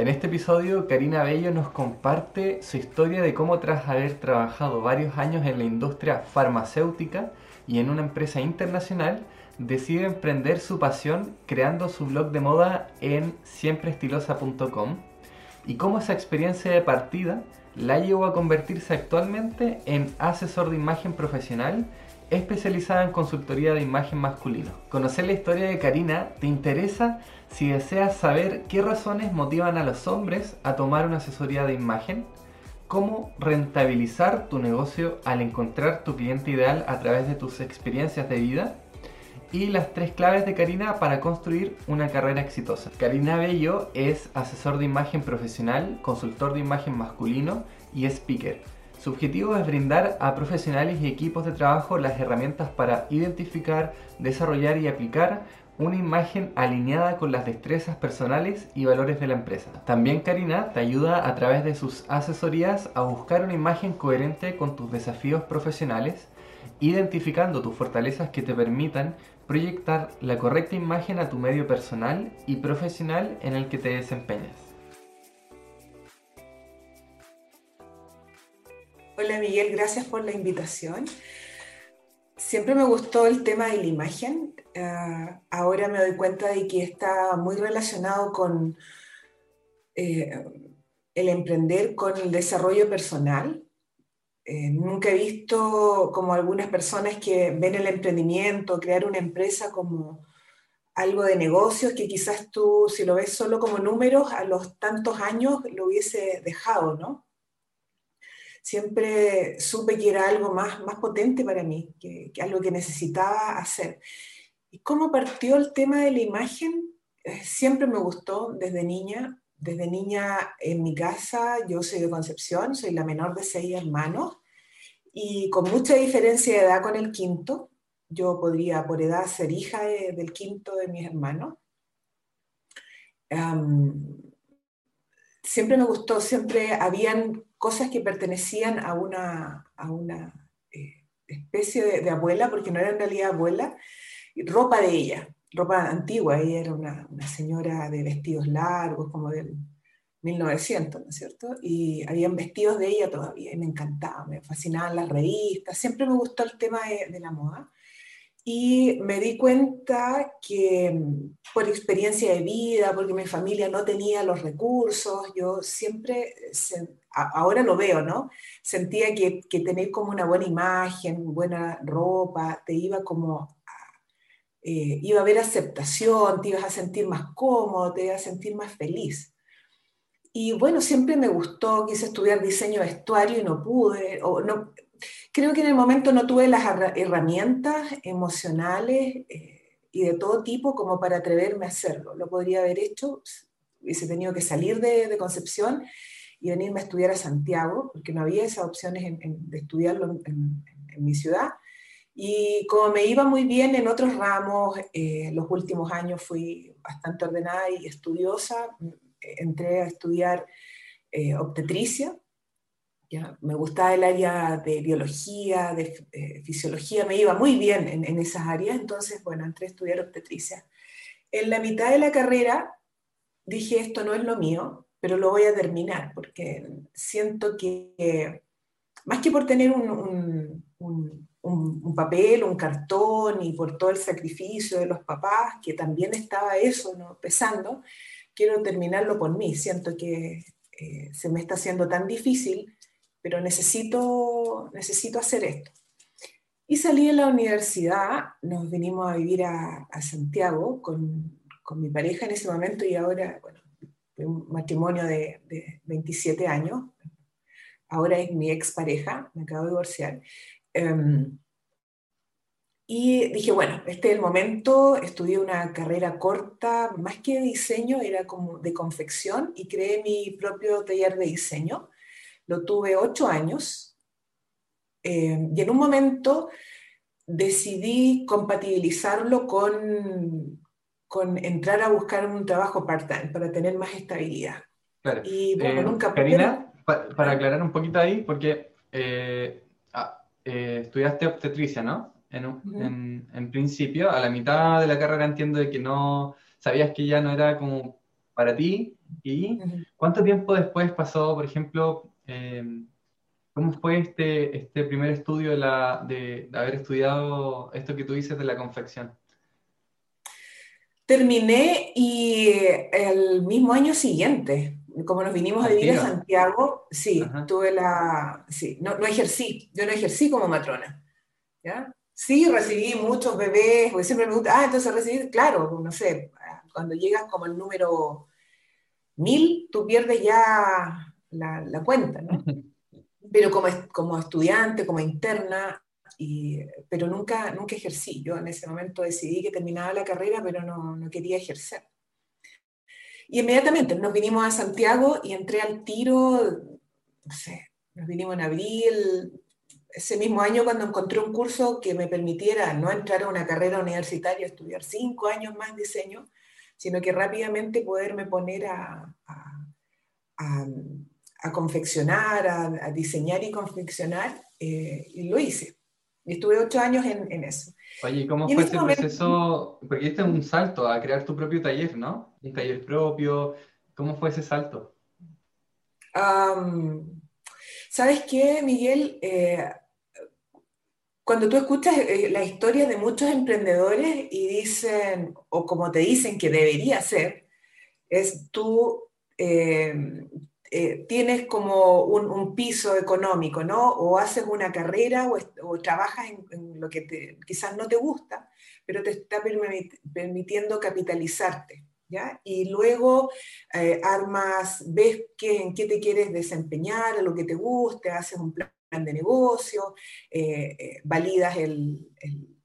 En este episodio, Karina Bello nos comparte su historia de cómo tras haber trabajado varios años en la industria farmacéutica y en una empresa internacional, decide emprender su pasión creando su blog de moda en siempreestilosa.com y cómo esa experiencia de partida la llevó a convertirse actualmente en asesor de imagen profesional especializada en consultoría de imagen masculino. Conocer la historia de Karina te interesa si deseas saber qué razones motivan a los hombres a tomar una asesoría de imagen, cómo rentabilizar tu negocio al encontrar tu cliente ideal a través de tus experiencias de vida y las tres claves de Karina para construir una carrera exitosa. Karina Bello es asesor de imagen profesional, consultor de imagen masculino y speaker. Su objetivo es brindar a profesionales y equipos de trabajo las herramientas para identificar, desarrollar y aplicar una imagen alineada con las destrezas personales y valores de la empresa. También Karina te ayuda a través de sus asesorías a buscar una imagen coherente con tus desafíos profesionales, identificando tus fortalezas que te permitan proyectar la correcta imagen a tu medio personal y profesional en el que te desempeñas. Hola Miguel, gracias por la invitación. Siempre me gustó el tema de la imagen. Ah, ahora me doy cuenta de que está muy relacionado con eh, el emprender, con el desarrollo personal. Eh, nunca he visto como algunas personas que ven el emprendimiento, crear una empresa como algo de negocios que quizás tú, si lo ves solo como números, a los tantos años lo hubiese dejado, ¿no? Siempre supe que era algo más, más potente para mí, que, algo que necesitaba hacer. ¿Y cómo partió el tema de la imagen? Eh, siempre me gustó desde niña. Desde niña en mi casa, yo soy de Concepción, soy la menor de seis hermanos y con mucha diferencia de edad con el quinto. Yo podría por edad ser hija del quinto de mis hermanos. siempre me gustó, siempre habían cosas que pertenecían a una, a una eh, especie de, abuela, porque no era en realidad abuela, ropa de ella, ropa antigua, ella era una, una, señora de vestidos largos, como del 1900, ¿no es cierto? Y habían vestidos de ella todavía, y me encantaba, me fascinaban las revistas, siempre me gustó el tema de, de la moda. Y me di cuenta que mm, por experiencia de vida, porque mi familia no tenía los recursos, yo siempre ahora lo veo, ¿no? Sentía que, que tener como una buena imagen, buena ropa, te iba como, eh, iba a haber aceptación, te ibas a sentir más cómodo, te ibas a sentir más feliz. Y bueno, siempre me gustó, quise estudiar diseño de vestuario y no pude, creo que en el momento no tuve las herramientas emocionales eh, y de todo tipo como para atreverme a hacerlo. Lo podría haber hecho, hubiese tenido que salir de Concepción y venirme a estudiar a Santiago, porque no había esas opciones de estudiarlo en, mi ciudad. Y como me iba muy bien en otros ramos, eh, los últimos años fui bastante ordenada y estudiosa, entré a estudiar eh, obstetricia, ¿ya? me gustaba el área de biología, de eh, fisiología, me iba muy bien en, en, esas áreas, entonces, bueno, entré a estudiar obstetricia. En la mitad de la carrera dije, esto no es lo mío, pero lo voy a terminar porque siento que más que por tener un, un, un, papel, un cartón y por todo el sacrificio de los papás, que también estaba eso ¿no? pesando, quiero terminarlo por mí. Siento que eh, se me está haciendo tan difícil, pero necesito, necesito hacer esto. Y salí de la universidad, nos vinimos a vivir a, a Santiago con, con, mi pareja en ese momento y ahora, bueno, un matrimonio de, 27 años, ahora es mi expareja, me acabo de divorciar. Em, y dije, bueno, este es el momento, estudié una carrera corta, más que diseño, era como de confección y creé mi propio taller de diseño. Lo tuve ocho años em, y en un momento decidí compatibilizarlo con, con entrar a buscar un trabajo part-time para tener más estabilidad. Claro. Y bueno, eh, nunca... Karina, para aclarar un poquito ahí, porque eh, ah, eh, estudiaste obstetricia, ¿no? En, en, principio, a la mitad de la carrera entiendo de que no sabías que ya no era como para ti. ¿Y cuánto tiempo después pasó, por ejemplo, eh, cómo fue este, este primer estudio de, la, de, haber estudiado esto que tú dices de la confección? Terminé y el mismo año siguiente, como nos vinimos a vivir a Santiago, sí, tuve la, sí, no, no, ejercí, yo no ejercí como matrona, ¿ya? Sí, recibí muchos bebés, porque siempre me gusta, ah, entonces recibí, claro, no sé, cuando llegas como el número mil, tú pierdes ya la, la cuenta, ¿no? Pero como, como estudiante, como interna, y, pero nunca, nunca ejercí. Yo en ese momento decidí que terminaba la carrera, pero no, no quería ejercer. Y inmediatamente nos vinimos a Santiago y entré al tiro, no sé, nos vinimos en abril, ese mismo año cuando encontré un curso que me permitiera no entrar a una carrera universitaria, estudiar cinco años más diseño, sino que rápidamente poderme poner a, a, a, confeccionar, a, diseñar y confeccionar, eh, y lo hice. Y estuve ocho años en, en eso. Oye, ¿cómo fue ese proceso? Porque este es un salto a crear tu propio taller, ¿no? Un taller propio. ¿Cómo fue ese salto? ¿Sabes qué, Miguel? Eh, cuando tú escuchas eh, la historia de muchos emprendedores y dicen, o como te dicen que debería ser, es tú eh, eh, tienes como un, piso económico, ¿no? O haces una carrera o, trabajas en, lo que quizás no te gusta, pero te está permitiendo capitalizarte, ¿ya? Y luego armas, ves en qué te quieres desempeñar, lo que te guste, haces un plan de negocio, eh, eh, validas el,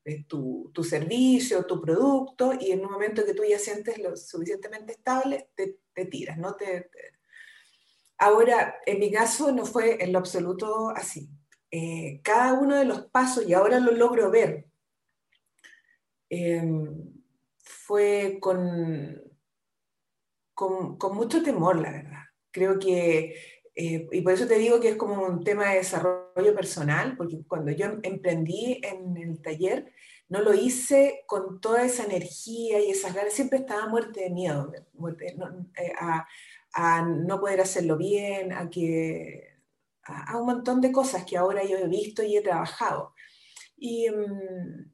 eh, tu, tu, servicio, tu producto, y en un momento que tú ya sientes lo suficientemente estable, te, te tiras, ¿no? Te, Ahora, en mi caso no fue en lo absoluto así. cada uno de los pasos, y ahora lo logro ver, em, fue con, con, con mucho temor, la verdad. Creo que eh, y por eso te digo que es como un tema de desarrollo personal, porque cuando yo emprendí en el taller, no lo hice con toda esa energía y esas ganas, siempre estaba muerte de miedo, eh, a, a, no poder hacerlo bien, a, que, a, un montón de cosas que ahora yo he visto y he trabajado. Y, mm,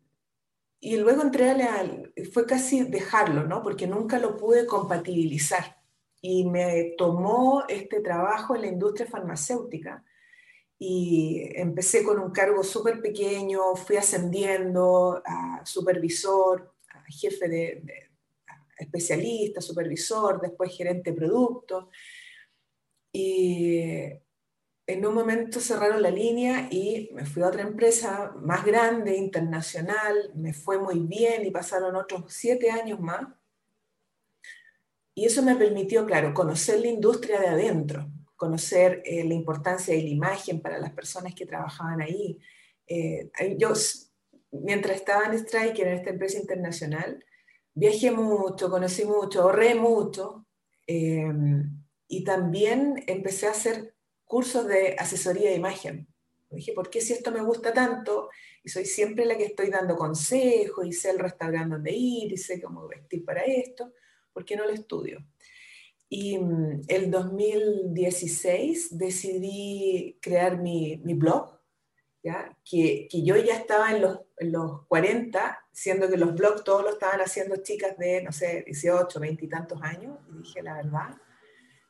y luego entré a fue casi dejarlo, ¿no? Porque nunca lo pude compatibilizar y me tomó este trabajo en la industria farmacéutica. Y empecé con un cargo súper pequeño, fui ascendiendo a supervisor, a jefe de, especialista, supervisor, después gerente de producto. Y en un momento cerraron la línea y me fui a otra empresa más grande, internacional, me fue muy bien y pasaron otros siete años más. Y eso me permitió, claro, conocer la industria de adentro, conocer eh, la importancia de la imagen para las personas que trabajaban ahí. Eh, yo, mientras estaba en Striker, en esta empresa internacional, viajé mucho, conocí mucho, ahorré mucho eh, y también empecé a hacer cursos de asesoría de imagen. Dije, ¿por qué si esto me gusta tanto y soy siempre la que estoy dando consejos y sé el restaurante donde ir y sé cómo vestir para esto? ¿por qué no lo estudio? Y mm, el 2016 decidí crear mi, mi blog, Que, que, yo ya estaba en los, los 40, siendo que los blogs todos lo estaban haciendo chicas de, no sé, 18, 20 y tantos años, y dije, la verdad,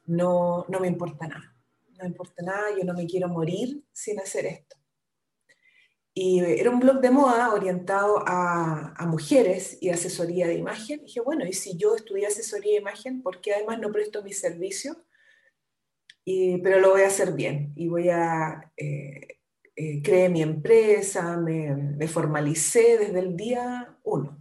no, no me importa nada, no me importa nada, yo no me quiero morir sin hacer esto. Y era un blog de moda orientado a, mujeres y asesoría de imagen. Y dije, bueno, y si yo estudié asesoría de imagen, ¿por qué además no presto mi servicio? pero lo voy a hacer bien y voy a eh, eh, crear mi empresa, me, formalicé desde el día uno.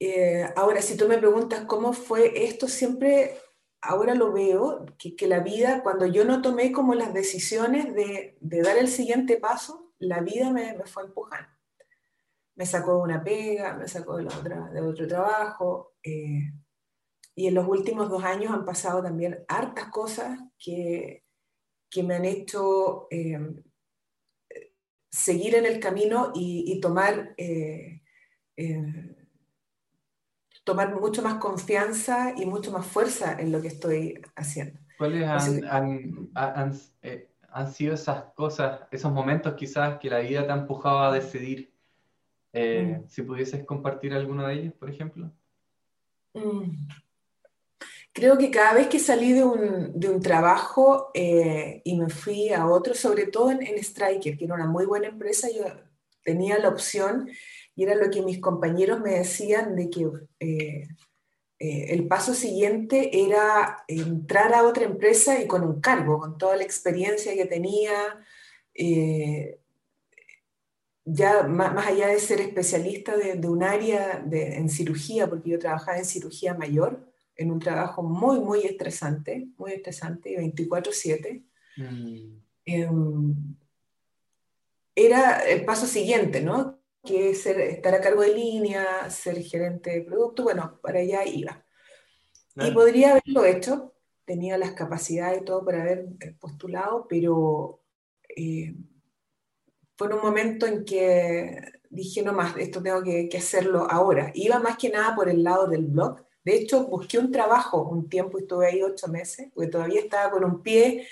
Eh, ahora, si tú me preguntas cómo fue esto, siempre ahora lo veo, que, la vida, cuando yo no tomé como las decisiones de, dar el siguiente paso, la vida me, fue empujando. Me sacó de una pega, me sacó de, otra, de otro trabajo. Eh, y en los últimos dos años han pasado también hartas cosas que, que me han hecho eh, seguir en el camino y, tomar... Eh, tomar mucho más confianza y mucho más fuerza en lo que estoy haciendo. ¿Cuáles han, eh, han, sido esas cosas, esos momentos quizás que la vida te ha empujado a decidir? Eh, mm. Si pudieses compartir alguno de ellos, por ejemplo. Mm. Creo que cada vez que salí de un, de un trabajo eh, y me fui a otro, sobre todo en, en Striker, que era una muy buena empresa, yo tenía la opción y era lo que mis compañeros me decían de que eh, eh, el paso siguiente era entrar a otra empresa y con un cargo, con toda la experiencia que tenía, ya más, allá de ser especialista de, un área en cirugía, porque yo trabajaba en cirugía mayor, en un trabajo muy, muy estresante, muy estresante, 24/7. Mm. Em, era el paso siguiente, ¿no? que ser, estar a cargo de línea, ser gerente de producto, bueno, para allá iba. Y podría haberlo hecho, tenía las capacidades y todo para haber postulado, pero eh, fue en un momento en que dije, no más, esto tengo que, hacerlo ahora. Iba más que nada por el lado del blog. De hecho, busqué un trabajo un tiempo, estuve ahí ocho meses, porque todavía estaba con un pie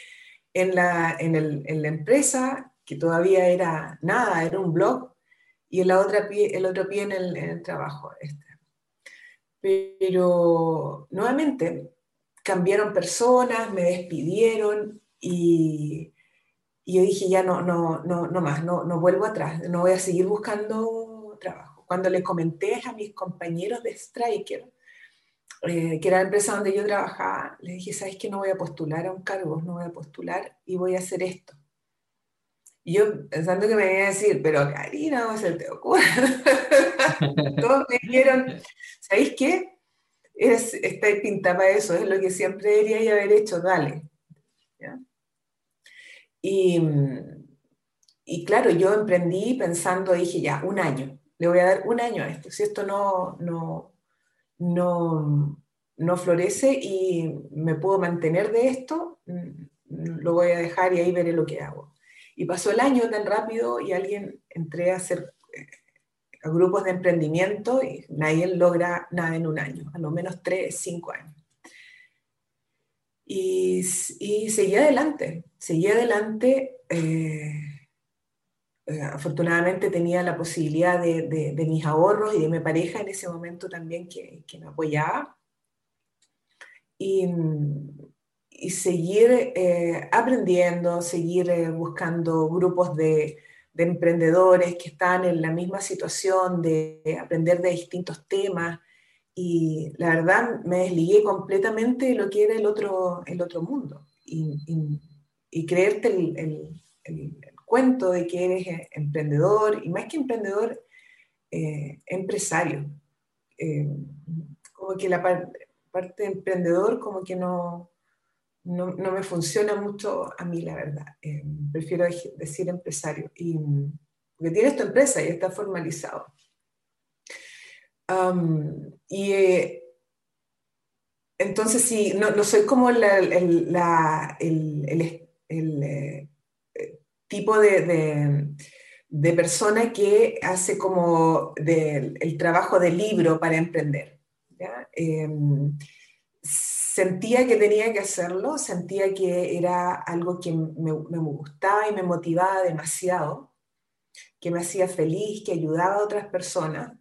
en la, en, el, en la empresa, que todavía era nada, era un blog, y el, otra pie, el otro pie en el, trabajo. Este. Pero nuevamente cambiaron personas, me despidieron y, y, yo dije, ya no, no, no, no más, no, no vuelvo atrás, no voy a seguir buscando trabajo. Cuando le comenté a mis compañeros de Striker, eh, que era la empresa donde yo trabajaba, les dije, ¿sabes que no voy a postular a un cargo? No voy a postular y voy a hacer esto. Y yo pensando que me iba a decir, pero Karina, ¿cómo se te ocurre? Todos me dijeron, ¿sabéis qué? Es, está pinta para eso, es lo que siempre debería haber hecho, dale. Y, y, claro, yo emprendí pensando, dije, ya, un año, le voy a dar un año a esto. Si esto no, no, no florece y me puedo mantener de esto, mm, lo voy a dejar y ahí veré lo que hago. Y pasó el año tan rápido y alguien entré a hacer eh, grupos de emprendimiento y nadie logra nada en un año, a lo menos tres, cinco años. Y, y seguí adelante, seguí adelante. Eh, eh, afortunadamente tenía la posibilidad de, de, mis ahorros y de mi pareja en ese momento también que, que me apoyaba. Y, y seguir eh, aprendiendo, seguir eh, buscando grupos de, de, emprendedores que están en la misma situación, de aprender de distintos temas. Y la verdad me desligué completamente de lo que era el otro, el otro mundo. Y, y, creerte el, el, el, cuento de que eres eh, emprendedor, y más que emprendedor, empresario. como que la parte de emprendedor como que no, no, no, me funciona mucho a mí, la verdad. Eh, prefiero decir empresario. Y, porque tienes tu empresa y está formalizado. y eh, entonces, sí, no, soy como el, eh, tipo de, de, de, persona que hace como el trabajo de libro para emprender. ¿ya? Em, sentía que tenía que hacerlo, sentía que era algo que me, gustaba y me motivaba demasiado, que me hacía feliz, que ayudaba a otras personas,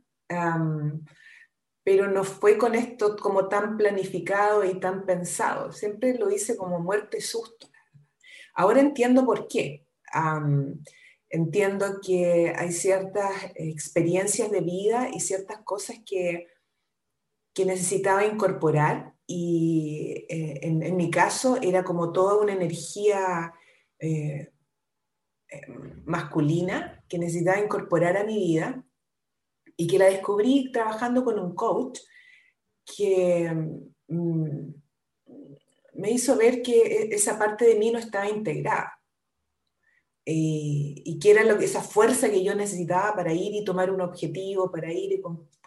pero no fue con esto como tan planificado y tan pensado, siempre lo hice como muerte y susto. Ahora entiendo por qué. Entiendo que hay ciertas experiencias de vida y ciertas cosas que, que necesitaba incorporar y eh, en, mi caso era como toda una energía eh, eh, masculina que necesitaba incorporar a mi vida y que la descubrí trabajando con un coach que mm, me hizo ver que e, esa parte de mí no estaba integrada y que era lo, esa fuerza que yo necesitaba para ir y tomar un objetivo, para ir y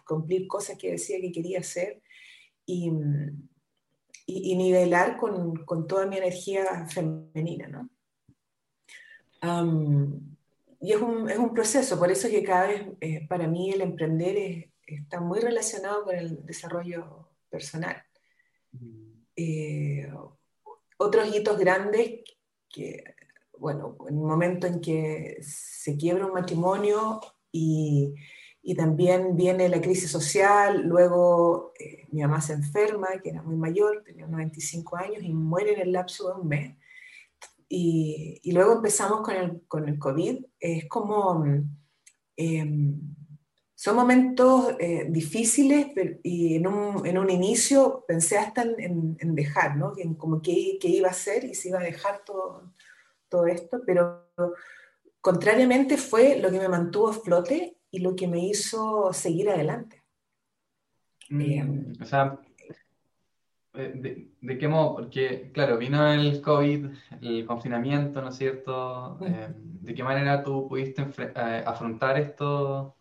cumplir cosas que decía que quería hacer. Y, y, nivelar con, con, toda mi energía femenina, ¿no? y es un, es un, proceso, por eso que cada vez eh, para mí el emprender es, está muy relacionado con el desarrollo personal. Eh, otros hitos grandes que, bueno, en el momento en que se quiebra un matrimonio y, y también viene la crisis social, luego eh, mi mamá se enferma, que era muy mayor, tenía 95 años y muere en el lapso de un mes. Y, y luego empezamos con el, con el COVID. Es como... Em, son momentos eh, difíciles y en un, en un, inicio pensé hasta en, en dejar, ¿no? En como qué, qué, iba a hacer y si iba a dejar todo, todo esto, pero contrariamente fue lo que me mantuvo a flote y lo que me hizo seguir adelante. Mm, o sea, eh, de, qué modo? Porque, claro, vino el COVID, el confinamiento, ¿no es cierto? Em, ¿De qué manera tú pudiste eh, afrontar esto?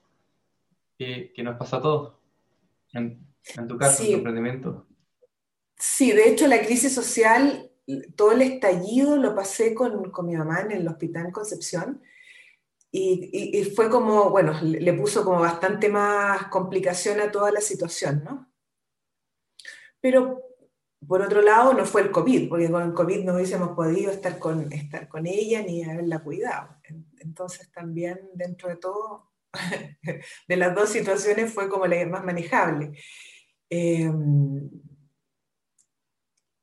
que, nos pasa a todos, en, tu caso, en tu emprendimiento. Sí, de hecho la crisis social, todo el estallido lo pasé con, con mi mamá en el hospital Concepción. Y, y, fue como, bueno, le puso como bastante más complicación a toda la situación, ¿no? Pero por otro lado, no fue el COVID, porque con el COVID no hubiésemos podido estar con, estar con ella ni haberla cuidado. Entonces también, dentro de todo, de las dos situaciones fue como la más manejable. Em,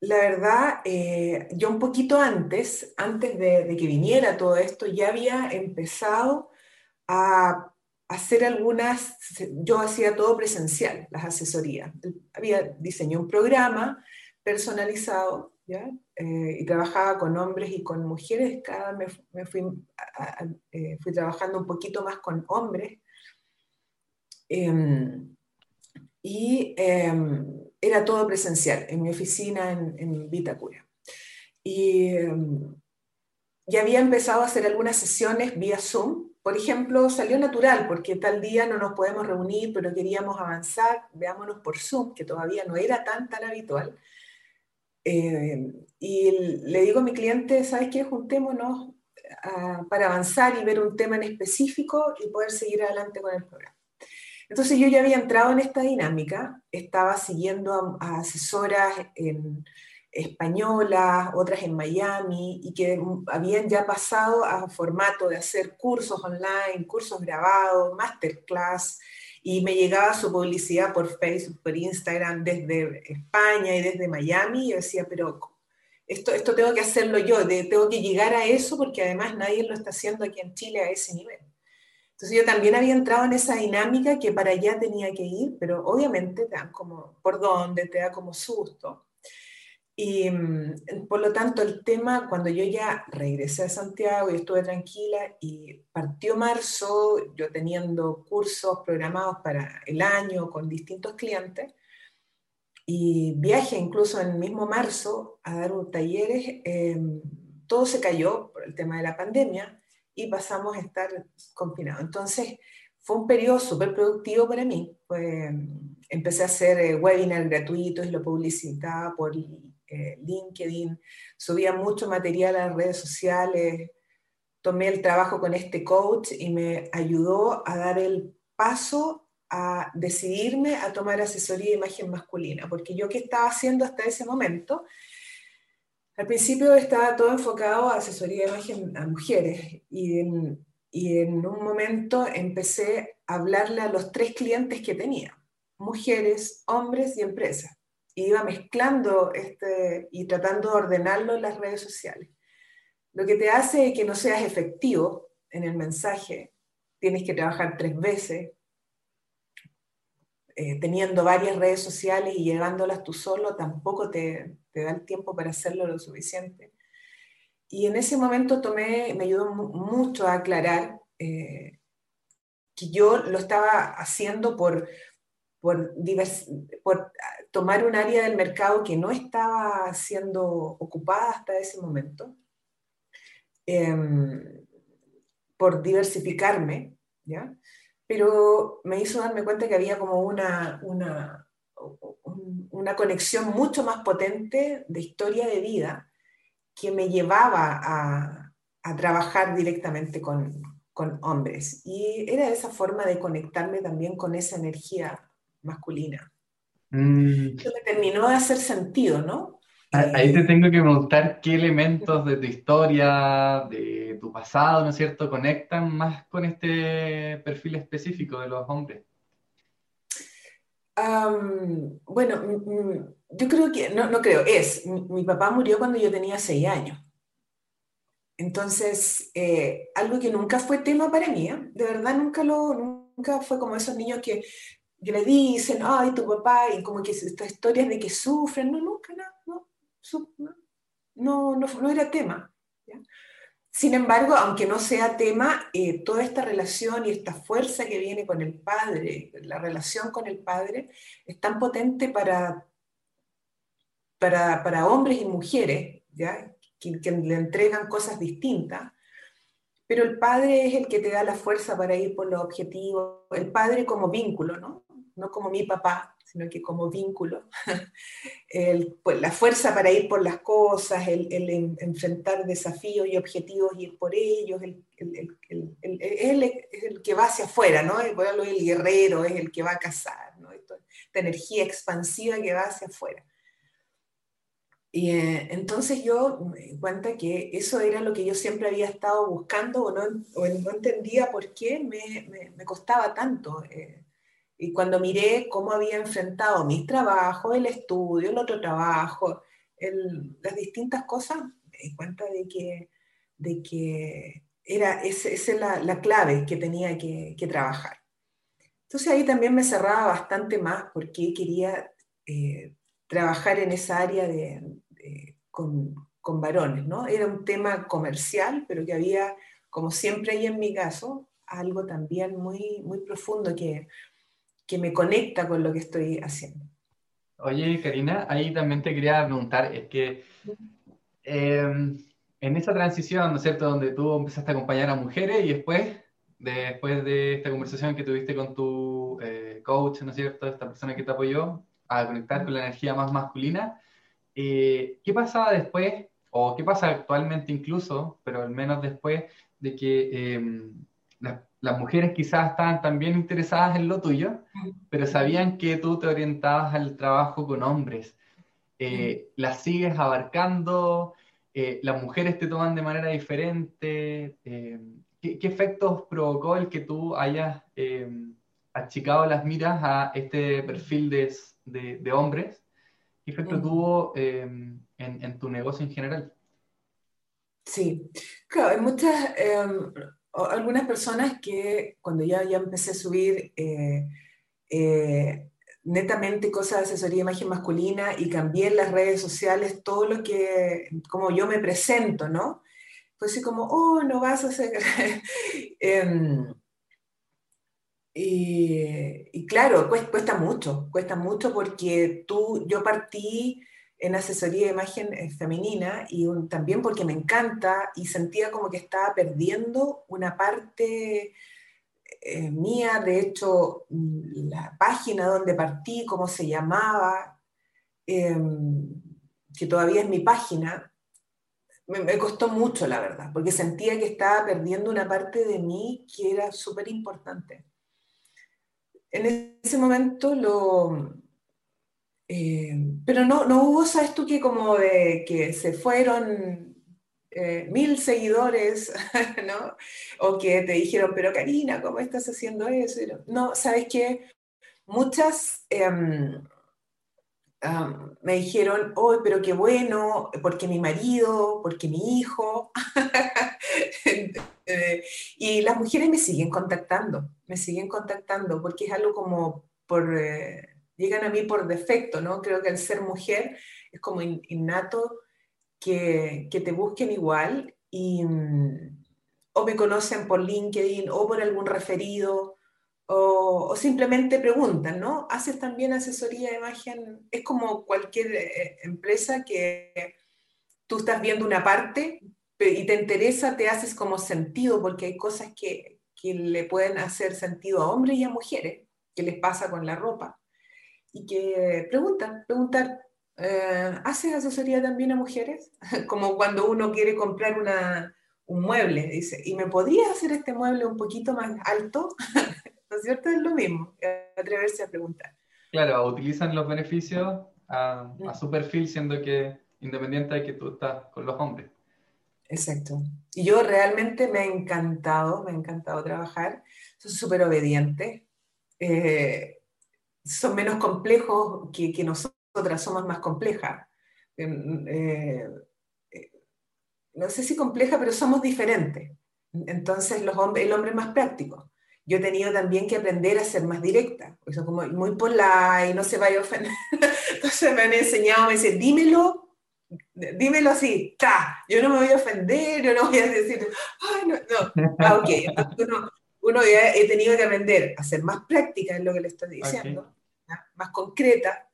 la verdad, eh, yo un poquito antes, antes de, que viniera todo esto, ya había empezado a hacer algunas, yo hacía todo presencial, las asesorías. Había diseñado un programa personalizado eh, y trabajaba con hombres y con mujeres, cada vez me, fui, eh, fui, trabajando un poquito más con hombres. Em, y em, era todo presencial, en mi oficina en, en Vitacura. Y ya había empezado a hacer algunas sesiones vía Zoom. Por ejemplo, salió natural porque tal día no nos podemos reunir, pero queríamos avanzar, veámonos por Zoom, que todavía no era tan, tan habitual. Eh, y le digo a mi cliente, ¿sabes qué? Juntémonos ah, para avanzar y ver un tema en específico y poder seguir adelante con el programa. Entonces yo ya había entrado en esta dinámica, estaba siguiendo a, asesoras en, españolas, otras en Miami, y que habían ya pasado a formato de hacer cursos online, cursos grabados, masterclass, y me llegaba su publicidad por Facebook, por Instagram, desde España y desde Miami, y yo decía, pero esto, esto tengo que hacerlo yo, tengo que llegar a eso porque además nadie lo está haciendo aquí en Chile a ese nivel. Entonces yo también había entrado en esa dinámica que para allá tenía que ir, pero obviamente te dan como, ¿por dónde? Te da como susto. Y mm, por lo tanto, el tema, cuando yo ya regresé a Santiago y estuve tranquila y partió marzo, yo teniendo cursos programados para el año con distintos clientes, y viaje incluso en el mismo marzo a dar un talleres, em, todo se cayó por el tema de la pandemia y pasamos a estar confinados. Entonces, fue un periodo súper productivo para mí. empecé a hacer eh, webinars gratuitos y lo publicitaba por eh, LinkedIn, subía mucho material a las redes sociales, tomé el trabajo con este coach y me ayudó a dar el paso a decidirme a tomar asesoría de imagen masculina, porque yo qué estaba haciendo hasta ese momento, al principio estaba todo enfocado a asesoría de imagen a mujeres y en, un momento empecé a hablarle a los tres clientes que tenía, mujeres, hombres y empresas iba mezclando este, y tratando de ordenarlo en las redes sociales. Lo que te hace que no seas efectivo en el mensaje, tienes que trabajar tres veces, eh, teniendo varias redes sociales y llevándolas tú solo, tampoco te, te, da el tiempo para hacerlo lo suficiente. Y en ese momento tomé, me ayudó mucho a aclarar eh, que yo lo estaba haciendo por, por, tomar un área del mercado que no estaba siendo ocupada hasta ese momento, em, por diversificarme, ¿ya? pero me hizo darme cuenta que había como una, una, una conexión mucho más potente de historia de vida que me llevaba a, a trabajar directamente con, con hombres. Y era esa forma de conectarme también con esa energía masculina. Mm. Eso me terminó de hacer sentido, ¿no? Ahí te tengo que preguntar qué elementos de tu historia, de tu pasado, ¿no es cierto?, conectan más con este perfil específico de los hombres. Bueno, yo creo que, no, no creo, es, mi, papá murió cuando yo tenía seis años. Entonces, eh, algo que nunca fue tema para mí, ¿eh? de verdad nunca, lo, nunca fue como esos niños que, le dicen, ay, tu papá, y como que estas historias de que sufren, no, nunca, no, no, no, no, era tema. Sin embargo, aunque no sea tema, eh, toda esta relación y esta fuerza que viene con el padre, la relación con el padre, es tan potente para, para, hombres y mujeres, ¿ya? Que, le entregan cosas distintas. Pero el padre es el que te da la fuerza para ir por los objetivos, el padre como vínculo, ¿no? No como mi papá, sino que como vínculo, pues, la fuerza para ir por las cosas, el, enfrentar desafíos y objetivos y ir por ellos, el, es el que va hacia afuera, ¿no? El, el guerrero es el que va a cazar, ¿no? esta energía expansiva que va hacia afuera. Y eh, entonces yo me di cuenta que eso era lo que yo siempre había estado buscando o no, o no entendía por qué me, me, me costaba tanto. Eh, y cuando miré cómo había enfrentado mis trabajos, el estudio, el otro trabajo, las distintas cosas, me di cuenta de que, de que era esa es la, la, clave que tenía que, que, trabajar. Entonces ahí también me cerraba bastante más porque quería eh, trabajar en esa área de, con, con, varones, ¿no? Era un tema comercial, pero que había, como siempre hay en mi caso, algo también muy, muy profundo que que me conecta con lo que estoy haciendo. Oye, Karina, ahí también te quería preguntar, es que em, en esa transición, ¿no es cierto?, donde tú empezaste a acompañar a mujeres y después, después de esta conversación que tuviste con tu eh, coach, ¿no es cierto?, esta persona que te apoyó a conectar con la energía más masculina, eh, ¿qué pasaba después, o qué pasa actualmente incluso, pero al menos después de que em, las mujeres quizás estaban también interesadas en lo tuyo, pero sabían que tú te orientabas al trabajo con hombres. Eh, las sigues abarcando, eh, las mujeres te toman de manera diferente. Eh, ¿qué, efectos provocó el que tú hayas achicado las miras a este perfil de, de, hombres? ¿Qué efecto tuvo en, en, tu negocio en general? Sí, claro, hay muchas em, algunas personas que cuando ya, ya empecé a subir eh, eh, netamente cosas de asesoría de imagen masculina y cambié en las redes sociales todo lo que, como yo me presento, ¿no? Pues así como, oh, no vas a hacer... Em, y, y, claro, cuesta, cuesta, mucho, cuesta mucho porque tú, yo partí en asesoría de imagen eh, femenina y también porque me encanta y sentía como que estaba perdiendo una parte eh, mía, de hecho mm, la página donde partí, cómo se llamaba, em, que todavía es mi página, me, me, costó mucho la verdad, porque sentía que estaba perdiendo una parte de mí que era súper importante. En ese momento lo, eh, pero no, no hubo, ¿sabes tú que como de que se fueron eh, mil seguidores, ¿no? O que te dijeron, pero Karina, ¿cómo estás haciendo eso? No, ¿sabes qué? Muchas em, me dijeron, oh, pero qué bueno, porque mi marido, porque mi hijo. Eh, y las mujeres me siguen contactando, me siguen contactando, porque es algo como por llegan a mí por defecto, ¿no? Creo que al ser mujer es como innato que, te busquen igual y mm, o me conocen por LinkedIn o por algún referido o, simplemente preguntan, ¿no? ¿Haces también asesoría de imagen? Es como cualquier eh, empresa que tú estás viendo una parte y te interesa, te haces como sentido porque hay cosas que, que le pueden hacer sentido a hombres y a mujeres, que les pasa con la ropa y que preguntan, preguntar, eh, ¿haces asesoría también a mujeres? Como cuando uno quiere comprar una, un mueble, dice, ¿y me podría hacer este mueble un poquito más alto? ¿No es cierto? Es lo mismo, atreverse a preguntar. Claro, utilizan los beneficios a, a su perfil, siendo que independiente de que tú estás con los hombres. Exacto. Y yo realmente me ha encantado, me ha encantado trabajar. Son súper obedientes. Eh, son menos complejos que, que, nosotras, somos más complejas. Eh, eh, no sé si compleja, pero somos diferentes. Entonces los hombres, el hombre es más práctico. Yo he tenido también que aprender a ser más directa, eso como muy y no se vaya a ofender. Entonces me han enseñado, me dicen, dímelo dímelo así, ta, yo no me voy a ofender, yo no voy a decir, ay, no, no. Ah, ok, uno, uno, ya he tenido que aprender a ser más práctica en lo que le estoy diciendo, más concreta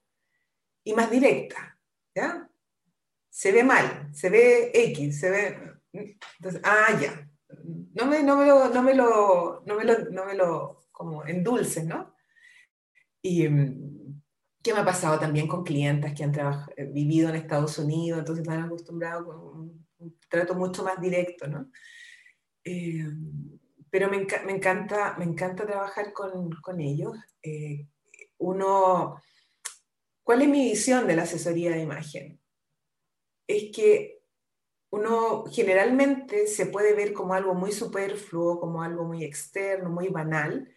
y más directa, ¿ya? Se ve mal, se ve X, se ve, entonces, ah, ya, no me, no me lo, no me lo, no me lo, no me lo, como endulces, ¿no? Y, mm, ¿Qué me ha pasado también con clientes que han eh, vivido en Estados Unidos, entonces están acostumbrados a un, trato mucho más directo, ¿no? Eh, pero me, encanta, me encanta trabajar con, con ellos. Eh, uno, ¿cuál es mi visión de la asesoría de imagen? Es que uno generalmente se puede ver como algo muy superfluo, como algo muy externo, muy banal.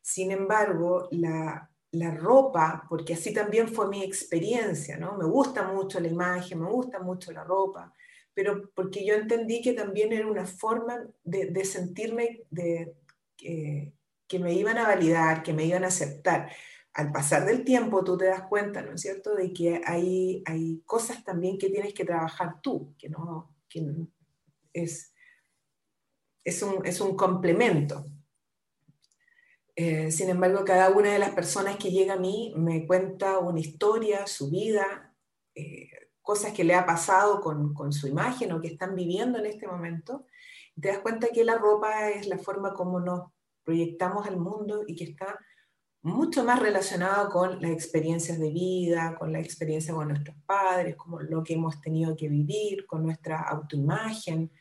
Sin embargo, la, la ropa, porque así también fue mi experiencia, ¿no? Me gusta mucho la imagen, me gusta mucho la ropa, pero porque yo entendí que también era una forma de, sentirme de, que me iban a validar, que me iban a aceptar. Al pasar del tiempo tú te das cuenta, ¿no es cierto?, de que hay, hay cosas también que tienes que trabajar tú, que no, que es, es, un, es un complemento. Eh, sin embargo, cada una de las personas que llega a mí me cuenta una historia, su vida, eh, cosas que le ha pasado con, con, su imagen o que están viviendo en este momento. Te das cuenta que la ropa es la forma como nos proyectamos al mundo y que está mucho más relacionado con las experiencias de vida, con la experiencia con nuestros padres, con lo que hemos tenido que vivir, con nuestra autoimagen,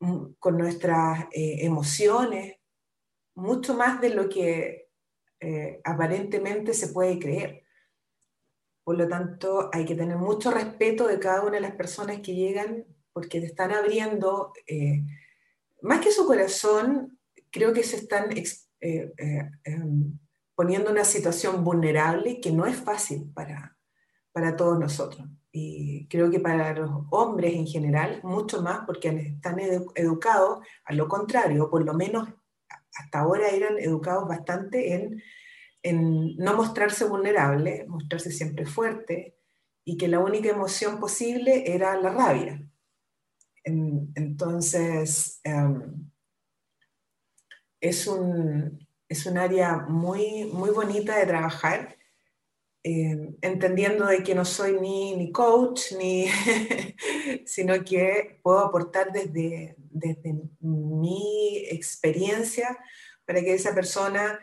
mm, con nuestras eh, emociones, mucho más de lo que eh, aparentemente se puede creer. Por lo tanto, hay que tener mucho respeto de cada una de las personas que llegan porque te están abriendo, eh, más que su corazón, creo que se están eh, em, poniendo en una situación vulnerable que no es fácil para, para todos nosotros. Y creo que para los hombres en general, mucho más porque están educados a lo contrario, por lo menos hasta ahora eran educados bastante en, no mostrarse vulnerable, mostrarse siempre fuerte, y que la única emoción posible era la rabia. entonces, em, es, un, es un área muy, muy bonita de trabajar, em, entendiendo de que no soy ni, ni coach, ni sino que puedo aportar desde, desde mi experiencia para que esa persona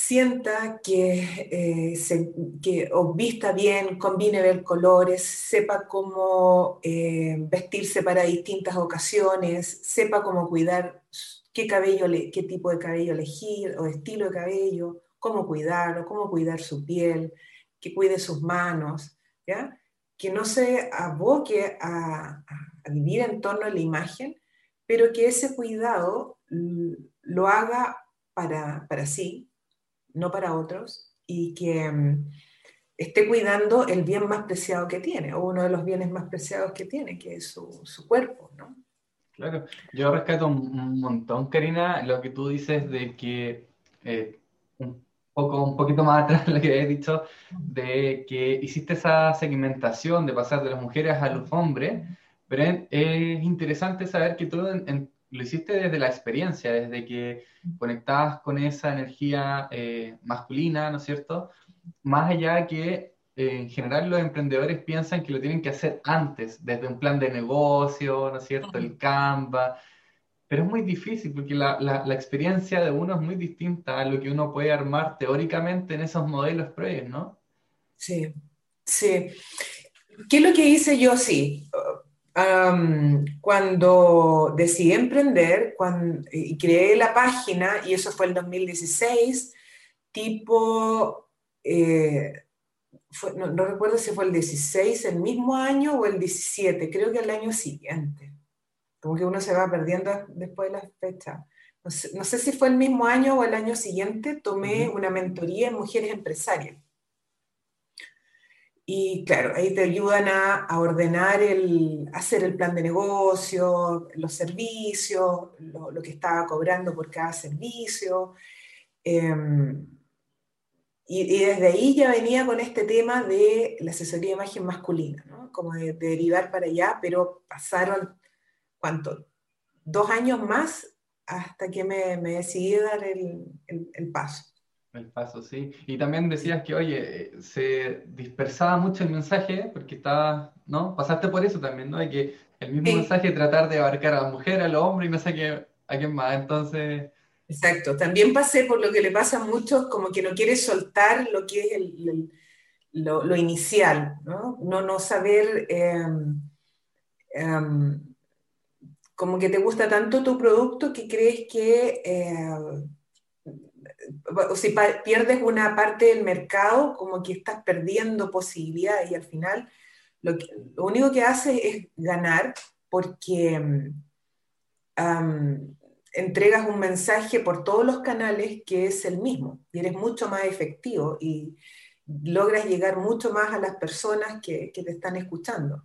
sienta que, eh, se, que o vista bien, combine ver colores, sepa cómo eh, vestirse para distintas ocasiones, sepa cómo cuidar qué, cabello, qué tipo de cabello elegir o estilo de cabello, cómo cuidarlo, cómo cuidar su piel, que cuide sus manos, ¿ya? que no se aboque a, vivir en torno a la imagen, pero que ese cuidado lo haga para, para sí, no para otros, y que mm, esté cuidando el bien más preciado que tiene, o uno de los bienes más preciados que tiene, que es su, su cuerpo, ¿no? Claro, yo rescato un montón, Karina, lo que tú dices de que eh, un, poco, un poquito más atrás lo que habías dicho, de que hiciste esa segmentación de pasar de las mujeres a los hombres, pero es interesante saber que tú lo hiciste desde la experiencia, desde que conectabas con esa energía eh, masculina, ¿no es cierto? Más allá que eh, en general los emprendedores piensan que lo tienen que hacer antes, desde un plan de negocio, ¿no es cierto? El Canva. Pero es muy difícil porque la, la, la, experiencia de uno es muy distinta a lo que uno puede armar teóricamente en esos modelos previos, ¿no? Sí, sí. ¿Qué es lo que hice yo? Sí, cuando decidí emprender y creé la página, y eso fue el 2016, tipo, eh, no, recuerdo si fue el 16, el mismo año o el 17, creo que el año siguiente. Como que uno se va perdiendo después de la fecha. No sé, si fue el mismo año o el año siguiente, tomé una mentoría en mujeres empresarias. Y claro, ahí te ayudan a, ordenar, el, hacer el plan de negocio, los servicios, lo, que estaba cobrando por cada servicio. Em, y, desde ahí ya venía con este tema de la asesoría de imagen masculina, como de, derivar para allá, pero pasaron, ¿cuánto? Dos años más hasta que me, me decidí a dar el, el paso. El paso, sí. Y también decías que, oye, se dispersaba mucho el mensaje porque estaba, ¿no? Pasaste por eso también, ¿no? De que el mismo mensaje tratar de abarcar a la mujer, al hombre y no sé qué, a quién más. Entonces... Exacto. También pasé por lo que le pasa a muchos, como que no quieres soltar lo que es el, lo, lo, inicial, ¿no? No, no saber... Em, em, como que te gusta tanto tu producto que crees que... Eh, si pierdes una parte del mercado, como que estás perdiendo posibilidades y al final lo, único que hace es ganar porque entregas un mensaje por todos los canales que es el mismo y eres mucho más efectivo y logras llegar mucho más a las personas que, te están escuchando.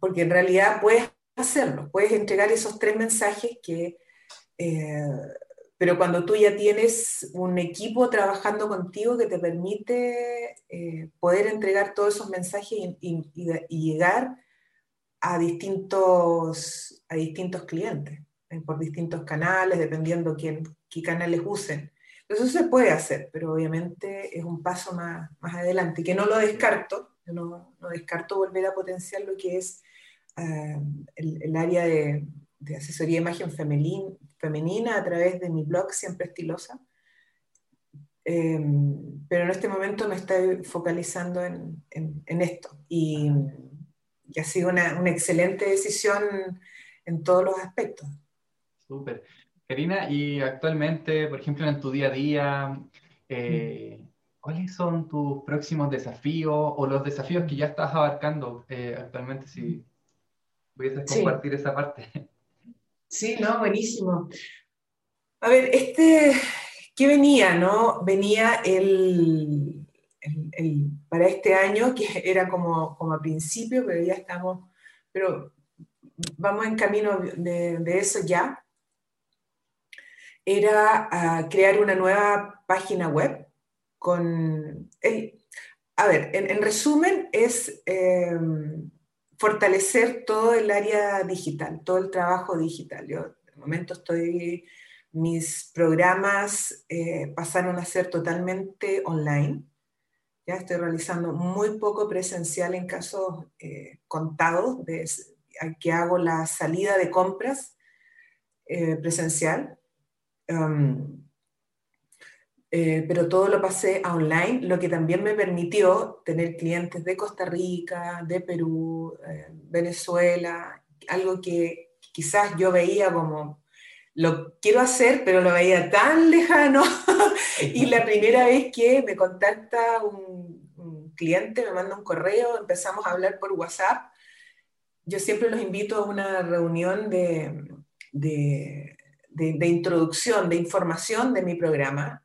porque en realidad puedes hacerlo, puedes entregar esos tres mensajes que eh, pero cuando tú ya tienes un equipo trabajando contigo que te permite eh, poder entregar todos esos mensajes y, llegar a distintos, a distintos clientes, eh, por distintos canales, dependiendo quién, qué canales usen. Eso se puede hacer, pero obviamente es un paso más, más adelante, que no lo descarto, no, no descarto volver a potenciar lo que es eh, el, el, área de, de asesoría de imagen femenina, femenina a través de mi blog Siempre Estilosa. Em, pero en este momento me estoy focalizando en, en, esto y, y, ha sido una, una, excelente decisión en todos los aspectos. Súper. Karina, y actualmente, por ejemplo, en tu día a día, eh, ¿cuáles son tus próximos desafíos o los desafíos que ya estás abarcando eh, actualmente? Si pudieses compartir esa parte. Sí, no, buenísimo. A ver, este, ¿qué venía, no? Venía el, para este año, que era como, como a principio, pero ya estamos, pero vamos en camino de, eso ya. Era ah, crear una nueva página web con... A ver, en, resumen, es... Em, fortalecer todo el área digital, todo el trabajo digital. Yo de momento estoy, mis programas eh, pasaron a ser totalmente online. Ya estoy realizando muy poco presencial en casos eh, contados, que hago la salida de compras eh, presencial. Um, eh, pero todo lo pasé a online, lo que también me permitió tener clientes de Costa Rica, de Perú, eh, Venezuela, algo que quizás yo veía como, lo quiero hacer, pero lo veía tan lejano. y la primera vez que me contacta un, cliente, me manda un correo, empezamos a hablar por WhatsApp, yo siempre los invito a una reunión de, de, de introducción, de información de mi programa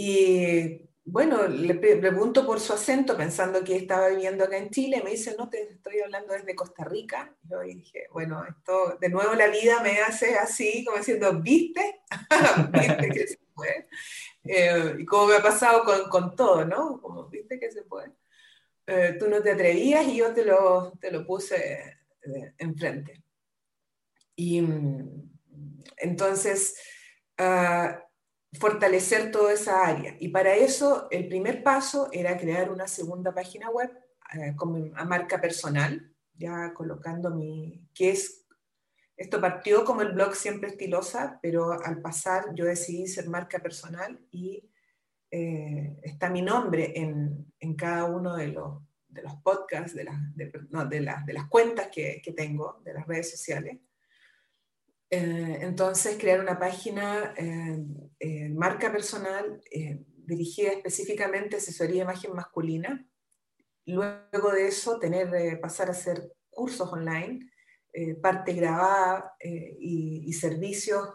y bueno, le pregunto por su acento, pensando que estaba viviendo acá en Chile, me dice, no, te estoy hablando desde Costa Rica. Yo dije, bueno, esto, de nuevo la vida me hace así, como diciendo, ¿viste? ¿Viste que se puede? Eh, y como me ha pasado con, con, todo, ¿no? Como, ¿viste que se puede? Eh, tú no te atrevías y yo te lo, te lo puse eh, enfrente. Y mm, entonces... Uh, fortalecer toda esa área. Y para eso el primer paso era crear una segunda página web eh, a marca personal, ya colocando mi, que es, esto partió como el blog siempre estilosa, pero al pasar yo decidí ser marca personal y eh, está mi nombre en, en, cada uno de los, de los podcasts, de, de, las cuentas que, tengo, de las redes sociales. Eh, entonces, crear una página, eh, marca personal, dirigida específicamente a asesoría de imagen masculina. Luego de eso, tener, pasar a hacer cursos online, parte grabada y, y servicios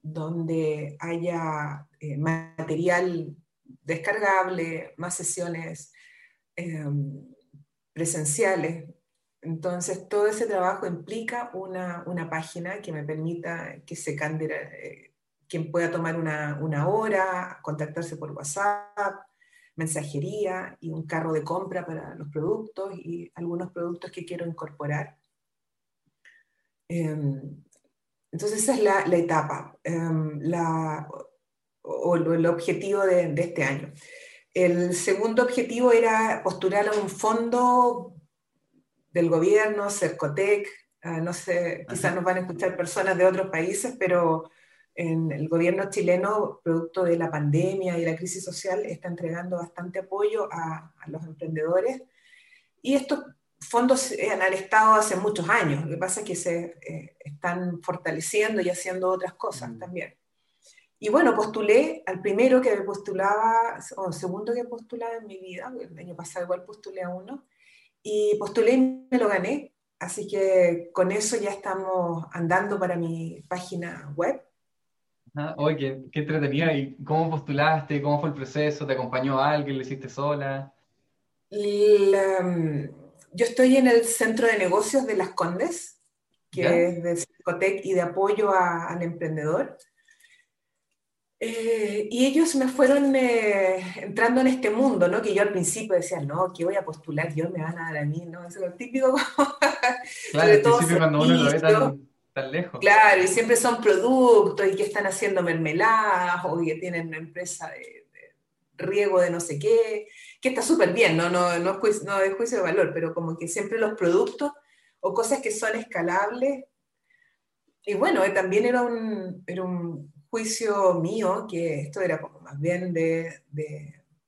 donde haya material descargable, más sesiones presenciales. Entonces, todo ese trabajo implica una, página que me permita que se eh, quien pueda tomar una, una, hora, contactarse por WhatsApp, mensajería y un carro de compra para los productos y algunos productos que quiero incorporar. Em, entonces, esa es la, la etapa. Em, la, o el objetivo de, este año. El segundo objetivo era postular a un fondo del gobierno, Cercotec, ah, no sé, quizás nos van a escuchar personas de otros países, pero en el gobierno chileno, producto de la pandemia y la crisis social, está entregando bastante apoyo a, los emprendedores. Y estos fondos han estado hace muchos años, lo que pasa es que se eh, están fortaleciendo y haciendo otras cosas mm. también. Y bueno, postulé al primero que postulaba, o segundo que postulaba en mi vida, el año pasado igual postulé a uno, y postulé y me lo gané. Así que con eso ya estamos andando para mi página web. Ah, oye, qué, qué entretenida. ¿Y cómo postulaste? ¿Cómo fue el proceso? ¿Te acompañó alguien? ¿Lo hiciste sola? Mm, yo estoy en el Centro de Negocios de Las Condes, que es de Cotec y de apoyo al emprendedor. Eh, y ellos me fueron eh, entrando en este mundo, ¿no? Que yo al principio decía, no, que voy a postular yo, me van a dar a mí, ¿no? Eso es lo típico. claro, al principio cuando uno lo ve tan, lejos. Claro, y siempre son productos y que están haciendo mermeladas o que tienen una empresa de, riego de no sé qué, que está súper bien, ¿no? No, no, no es juicio de valor, pero como que siempre los productos o cosas que son escalables. Y bueno, eh, también era un, era un juicio mío que esto era como más bien de,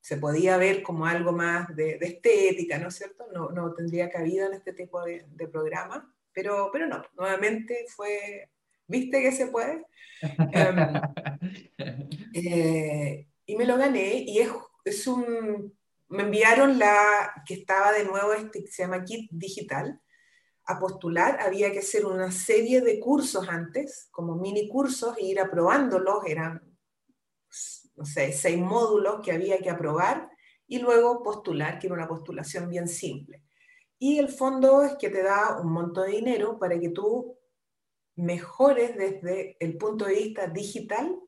se podía ver como algo más de, estética, ¿no es cierto? No, no, tendría cabida en este tipo de, programa, pero, pero no, nuevamente fue, ¿viste que se puede? Em, eh, y me lo gané y es, es un, me enviaron la que estaba de nuevo, este, se llama Kit Digital, a postular, había que hacer una serie de cursos antes, como mini cursos, e ir aprobándolos, eran, no sé, seis módulos que había que aprobar, y luego postular, que era una postulación bien simple. Y el fondo es que te da un monto de dinero para que tú mejores desde el punto de vista digital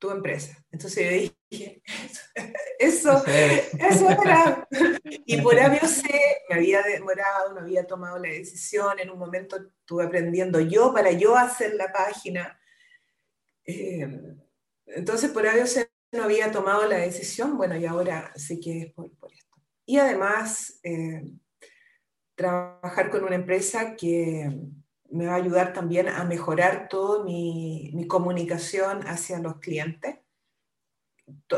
tu empresa. Entonces yo dije, eso, eso era. Y por haber me había demorado, no había tomado la decisión, en un momento estuve aprendiendo yo para yo hacer la página. Eh, entonces por haber no había tomado la decisión, bueno, y ahora sí que es por, esto. Y además, eh, trabajar con una empresa que me va a ayudar también a mejorar toda mi, comunicación hacia los clientes.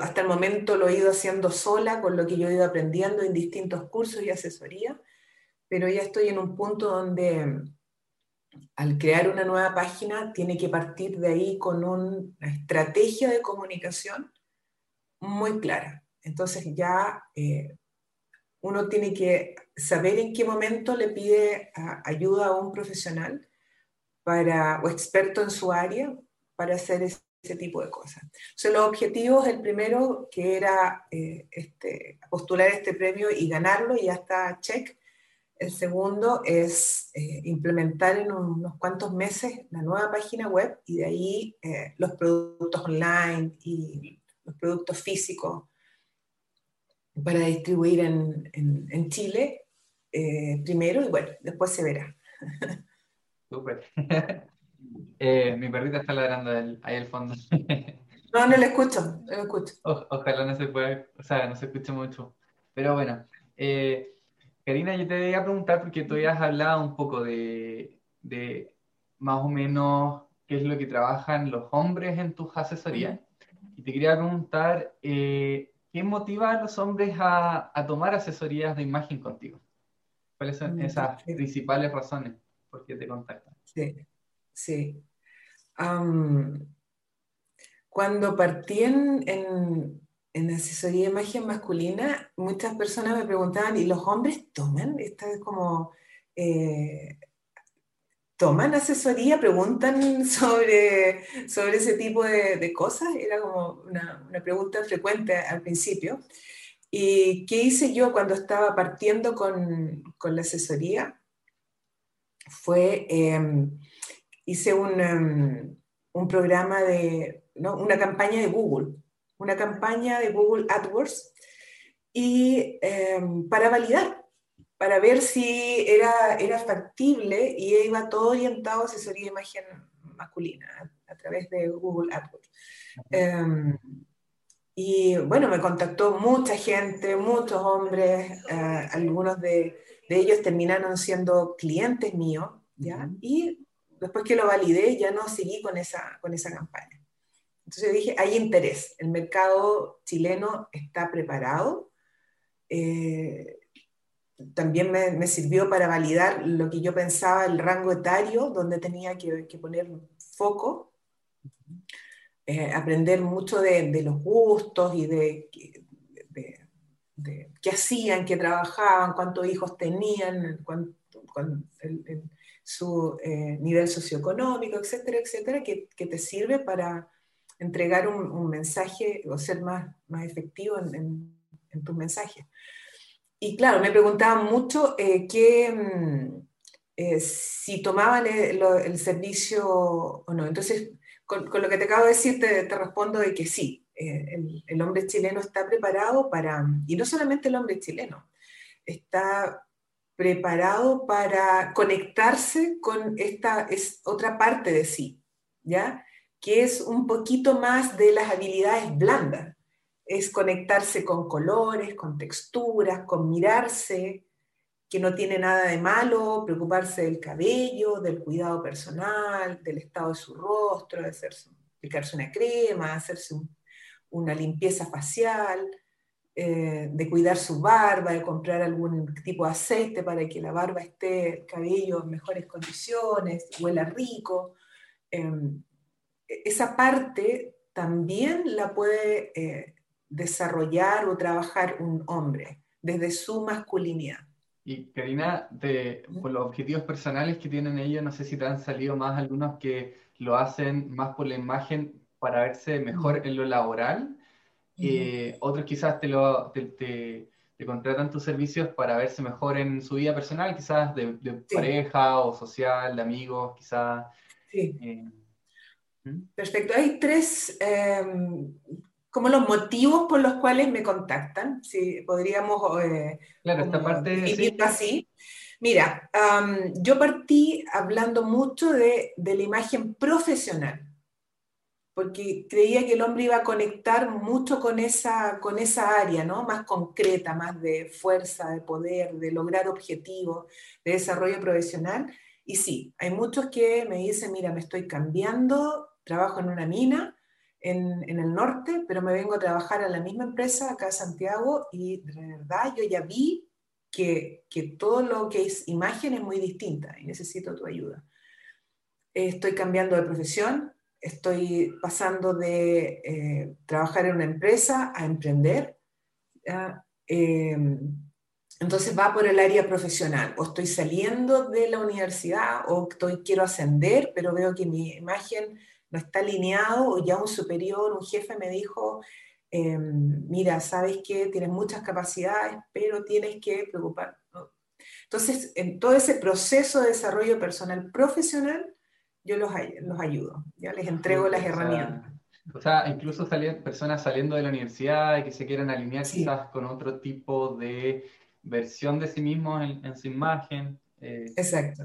Hasta el momento lo he ido haciendo sola con lo que yo he ido aprendiendo en distintos cursos y asesoría, pero ya estoy en un punto donde al crear una nueva página tiene que partir de ahí con una estrategia de comunicación muy clara. Entonces ya eh, uno tiene que saber en qué momento le pide ayuda a un profesional para, o experto en su área para hacer ese, tipo de cosas. Entonces, los objetivos, el primero, que era eh, este, postular este premio y ganarlo, y ya está check. El segundo es eh, implementar en unos cuantos meses la nueva página web y de ahí eh, los productos online y los productos físicos para distribuir en, en, Chile eh, primero y bueno, después se verá. Súper. Eh, mi perrita está ladrando ahí al fondo. no, no le escucho, no le escucho. ojalá no se pueda, o sea, no se escuche mucho. Pero bueno, eh, Karina, yo te voy a preguntar porque tú has hablado un poco de, de más o menos qué es lo que trabajan los hombres en tus asesorías. Y te quería preguntar, ¿qué motiva a los hombres a, tomar asesorías de imagen contigo? ¿Cuáles son mm, esas principales razones por qué te contactan? Sí, sí. cuando partí en, asesoría de imagen masculina, muchas personas me preguntaban, ¿y los hombres toman? Esta es como... Eh, toman asesoría, preguntan sobre, sobre ese tipo de, cosas. Era como una, pregunta frecuente al principio. ¿Y qué hice yo cuando estaba partiendo con, la asesoría? Fue, em, hice un, em, un, programa de, una campaña de Google, una campaña de Google AdWords, y em, para validar para ver si era, era factible y iba todo orientado a asesoría de imagen masculina a, través de Google AdWords. Y bueno, me contactó mucha gente, muchos hombres, eh, algunos de, de, ellos terminaron siendo clientes míos, ¿ya? Y después que lo validé, ya no seguí con esa, con esa campaña. Entonces dije, hay interés, el mercado chileno está preparado. Eh, también me, sirvió para validar lo que yo pensaba, el rango etario, donde tenía que, poner foco, eh, aprender mucho de, los gustos y de, qué hacían, qué trabajaban, cuántos hijos tenían, su eh, nivel socioeconómico, etcétera, etcétera, que, te sirve para entregar un, mensaje o ser más, más efectivo en, tus mensajes. Y claro, me preguntaban mucho eh, mm, eh, si tomaban el, servicio o no. Entonces, con, lo que te acabo de decir, te, respondo de que sí, eh, el, hombre chileno está preparado para, y no solamente el hombre chileno, está preparado para conectarse con esta es otra parte de sí, ¿ya? Que es un poquito más de las habilidades blandas es conectarse con colores, con texturas, con mirarse, que no tiene nada de malo, preocuparse del cabello, del cuidado personal, del estado de su rostro, de hacerse, aplicarse una crema, hacerse una limpieza facial, eh, de cuidar su barba, de comprar algún tipo de aceite para que la barba esté, el cabello en mejores condiciones, huela rico. Em, esa parte también la puede eh, desarrollar o trabajar un hombre desde su masculinidad. Y Karina, de, por los objetivos personales que tienen ellos, no sé si te han salido más algunos que lo hacen más por la imagen para verse mejor en lo laboral, eh, otros quizás te, lo, te, contratan tus servicios para verse mejor en su vida personal, quizás de, pareja o social, de amigos, quizás. Sí. Eh, ¿Mm? Perfecto. Hay tres em, como los motivos por los cuales me contactan, si podríamos eh, claro, esta parte, así. Mira, yo partí hablando mucho de, de, la imagen profesional, porque creía que el hombre iba a conectar mucho con esa, con esa área, ¿no? Más concreta, más de fuerza, de poder, de lograr objetivos, de desarrollo profesional. Y sí, hay muchos que me dicen, mira, me estoy cambiando, trabajo en una mina, en, el norte, pero me vengo a trabajar a la misma empresa acá en Santiago y de verdad yo ya vi que, que todo lo que es imagen es muy distinta y necesito tu ayuda. Estoy cambiando de profesión, estoy pasando de eh, trabajar en una empresa a emprender. Em, entonces va por el área profesional, o estoy saliendo de la universidad, o estoy, quiero ascender, pero veo que mi imagen no está alineado o ya un superior, un jefe me dijo, em, mira, sabes que tienes muchas capacidades, pero tienes que preocupar. Entonces, en todo ese proceso de desarrollo personal profesional, yo los, los ayudo, ya les entrego las herramientas. O sea, incluso personas saliendo de la universidad y que se quieran alinear quizás con otro tipo de versión de sí mismos en, su imagen. Eh, Exacto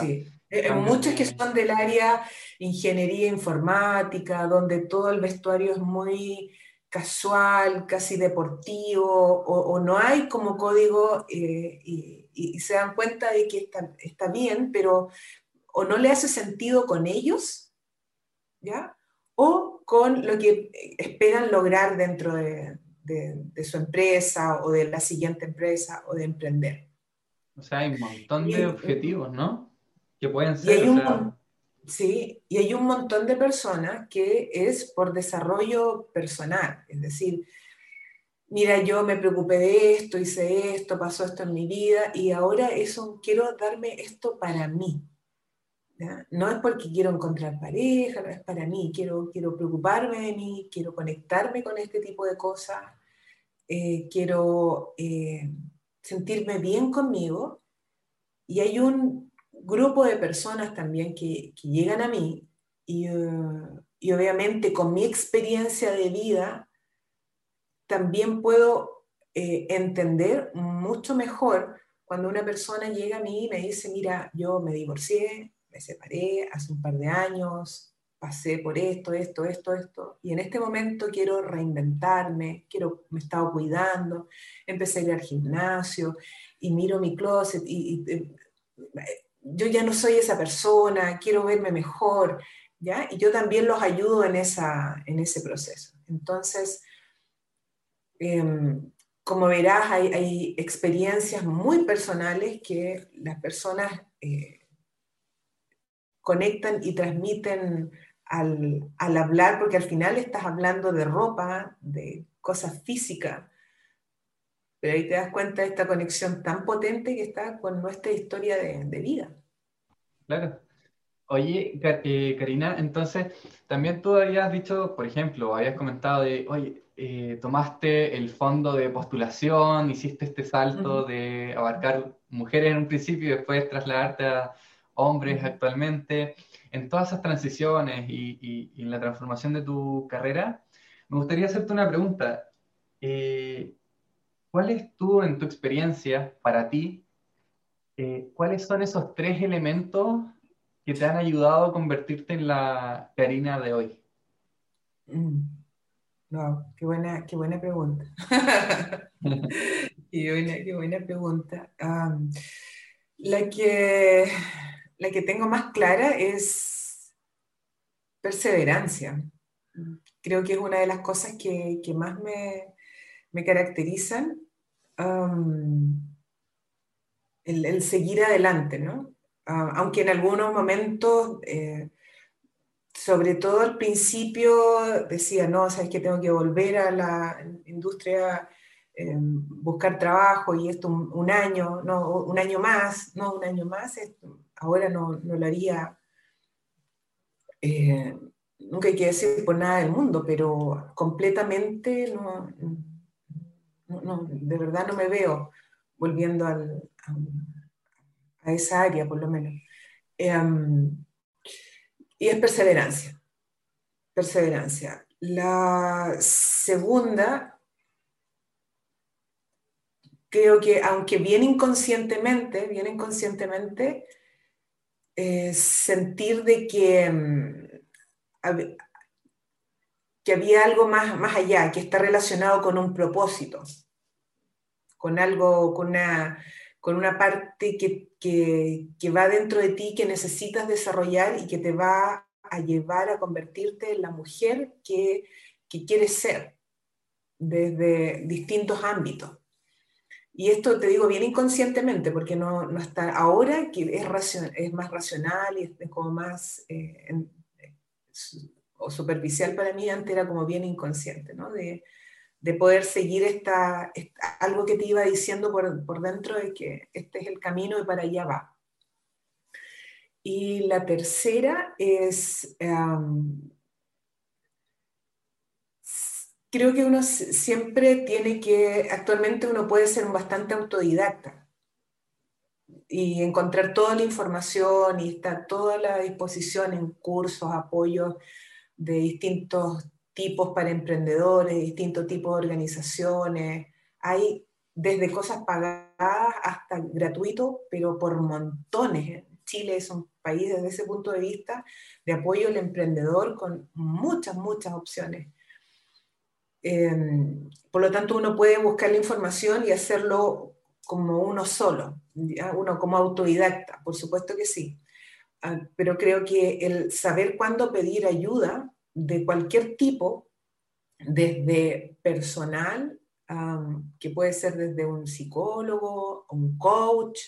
sí, eh, muchos que son del área ingeniería informática, donde todo el vestuario es muy casual, casi deportivo, o, no hay como código eh, y, se dan cuenta de que está, bien, pero o no le hace sentido con ellos, ¿ya? O con lo que esperan lograr dentro de, de, su empresa o de la siguiente empresa o de emprender. O sea, hay un montón de objetivos, ¿no? Que pueden ser. sí, y hay un montón de personas que es por desarrollo personal, es decir, mira, yo me preocupé de esto, hice esto, pasó esto en mi vida y ahora eso quiero darme esto para mí. No es porque quiero encontrar pareja, no es para mí, quiero, quiero preocuparme de mí, quiero conectarme con este tipo de cosas, eh, quiero eh, sentirme bien conmigo. Y hay un grupo de personas también que, llegan a mí y, uh, y obviamente con mi experiencia de vida también puedo eh, entender mucho mejor cuando una persona llega a mí y me dice, mira, yo me divorcié, me separé hace un par de años, pasé por esto, esto, esto, esto, y en este momento quiero reinventarme, quiero, me he estado cuidando, empecé a ir al gimnasio y miro mi closet y, eh, yo ya no soy esa persona, quiero verme mejor, ¿ya? Y yo también los ayudo en, esa, en ese proceso. Entonces, em, como verás, hay, experiencias muy personales que las personas eh, conectan y transmiten al, hablar, porque al final estás hablando de ropa, de cosas físicas, pero ahí te das cuenta de esta conexión tan potente que está con nuestra historia de, vida. Claro. Oye, eh, Karina, entonces, también tú habías dicho, por ejemplo, habías comentado de, oye, eh, tomaste el fondo de postulación, hiciste este salto de abarcar mujeres en un principio y después trasladarte a hombres actualmente, en todas esas transiciones y, en la transformación de tu carrera, me gustaría hacerte una pregunta. Eh, ¿Cuáles tú, en tu experiencia, para ti, eh, cuáles son esos tres elementos que te han ayudado a convertirte en la Karina de hoy? Mm. qué buena, qué buena pregunta. qué, buena, pregunta. la que la que tengo más clara es perseverancia. Creo que es una de las cosas que, más me, caracterizan. Um, el, seguir adelante, ¿no? Uh, aunque en algunos momentos, eh, sobre todo al principio, decía, no, sabes que tengo que volver a la industria, eh, buscar trabajo y esto un, año, no, un año más, no, un año más, esto, ahora no, lo haría, eh, nunca hay que decir por nada del mundo, pero completamente no, de verdad no me veo volviendo a, esa área, por lo menos. Em, y es perseverancia, perseverancia. La segunda, creo que aunque bien inconscientemente, bien inconscientemente, eh, sentir de que, mm, que había algo más, más allá, que está relacionado con un propósito, con algo, con una, con una parte que, que, va dentro de ti, que necesitas desarrollar y que te va a llevar a convertirte en la mujer que, que quieres ser desde distintos ámbitos. Y esto te digo bien inconscientemente, porque no, no está ahora que es, es más racional y es como más eh, o superficial para mí, antes era como bien inconsciente, ¿no? De, de poder seguir esta, algo que te iba diciendo por, por, dentro de que este es el camino y para allá va. Y la tercera es creo que uno siempre tiene que, actualmente uno puede ser bastante autodidacta y encontrar toda la información y está toda la disposición en cursos, apoyos de distintos tipos para emprendedores, distintos tipos de organizaciones. Hay desde cosas pagadas hasta gratuito, pero por montones. Chile es un país desde ese punto de vista de apoyo al emprendedor con muchas, muchas opciones. Em, por lo tanto, uno puede buscar la información y hacerlo como uno solo, uno como autodidacta, por supuesto que sí. Ah, pero creo que el saber cuándo pedir ayuda de cualquier tipo desde personal, que puede ser desde un psicólogo, un coach,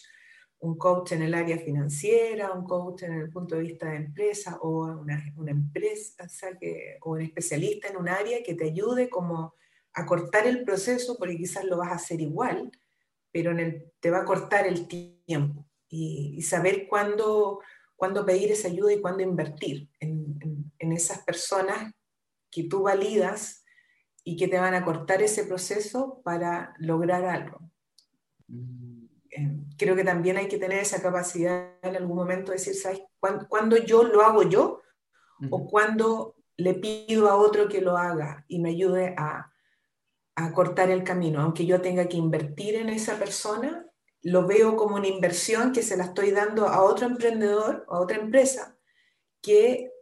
un coach en el área financiera, un coach en el punto de vista de empresa o una, una empresa o un especialista en un área que te ayude como a cortar el proceso, porque quizás lo vas a hacer igual, pero en el, te va a cortar el tiempo y, saber cuándo, cuándo, pedir esa ayuda y cuándo invertir en, en, en esas personas que tú validas y que te van a cortar ese proceso para lograr algo. Mm. Eh, creo que también hay que tener esa capacidad en algún momento de decir, ¿sabes? ¿Cuándo, yo lo hago yo? ¿O cuando le pido a otro que lo haga y me ayude a, a cortar el camino? Aunque yo tenga que invertir en esa persona, lo veo como una inversión que se la estoy dando a otro emprendedor, a otra empresa, que,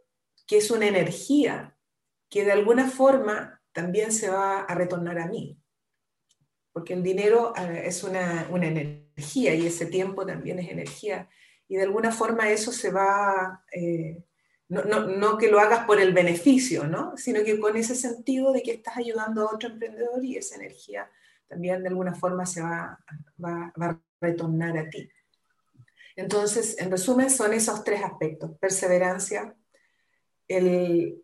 que es una energía que de alguna forma también se va a retornar a mí. Porque el dinero eh, es una, energía y ese tiempo también es energía. Y de alguna forma eso se va, eh, no, que lo hagas por el beneficio, ¿no? sino que con ese sentido de que estás ayudando a otro emprendedor y esa energía también de alguna forma se va, va, va a retornar a ti. Entonces, en resumen, son esos tres aspectos, perseverancia, el,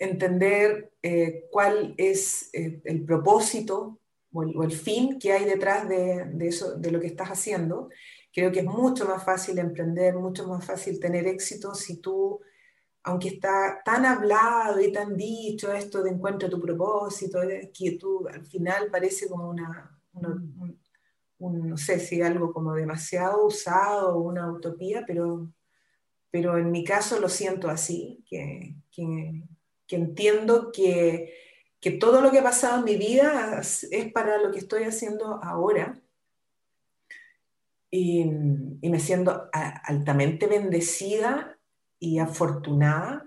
entender eh, cuál es eh, el propósito o el, fin que hay detrás de, eso, de lo que estás haciendo. Creo que es mucho más fácil emprender, mucho más fácil tener éxito si tú, aunque está tan hablado y tan dicho esto de encuentra tu propósito, que tú al final parece como una, no sé si algo como demasiado usado o una utopía, pero, pero en mi caso lo siento así, que, que que entiendo que, que todo lo que ha pasado en mi vida es para lo que estoy haciendo ahora. Y, me siento altamente bendecida y afortunada,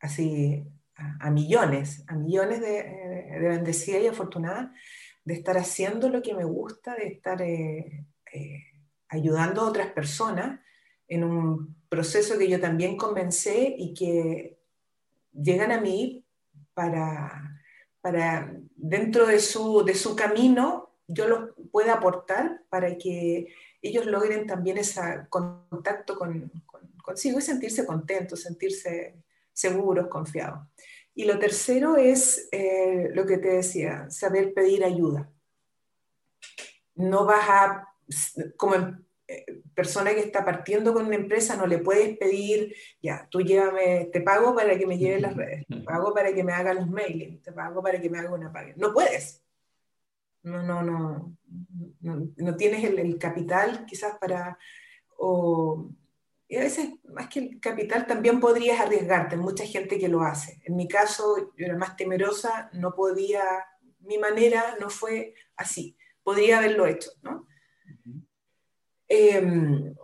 así a, millones, a millones de, de, bendecida y afortunada de estar haciendo lo que me gusta, de estar eh, eh, ayudando a otras personas en un proceso que yo también comencé y que llegan a mí para, para dentro de su, de su camino, yo los pueda aportar para que ellos logren también ese contacto con, consigo y sentirse contentos, sentirse seguros, confiados. Y lo tercero es eh, lo que te decía, saber pedir ayuda. No vas a, como persona que está partiendo con una empresa no le puedes pedir, ya, tú llévame, te pago para que me lleves las redes, te pago para que me haga los mailings, te pago para que me haga una paga. No puedes. No, no, no, no, tienes el, capital quizás para, o, y a veces más que el capital también podrías arriesgarte, mucha gente que lo hace. En mi caso, yo era más temerosa, no podía, mi manera no fue así, podría haberlo hecho, ¿no? Em,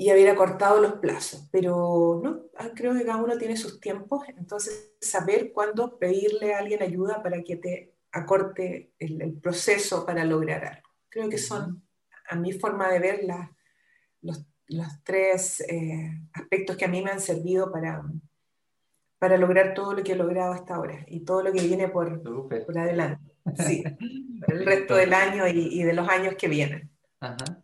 y haber acortado los plazos, pero no, ah, creo que cada uno tiene sus tiempos, entonces saber cuándo pedirle a alguien ayuda para que te acorte el, proceso para lograr algo. Creo que son, a mi forma de ver, los, los, tres eh, aspectos que a mí me han servido para, para lograr todo lo que he logrado hasta ahora y todo lo que viene por, por adelante. Sí, el resto del año y, y de los años que vienen. Ajá.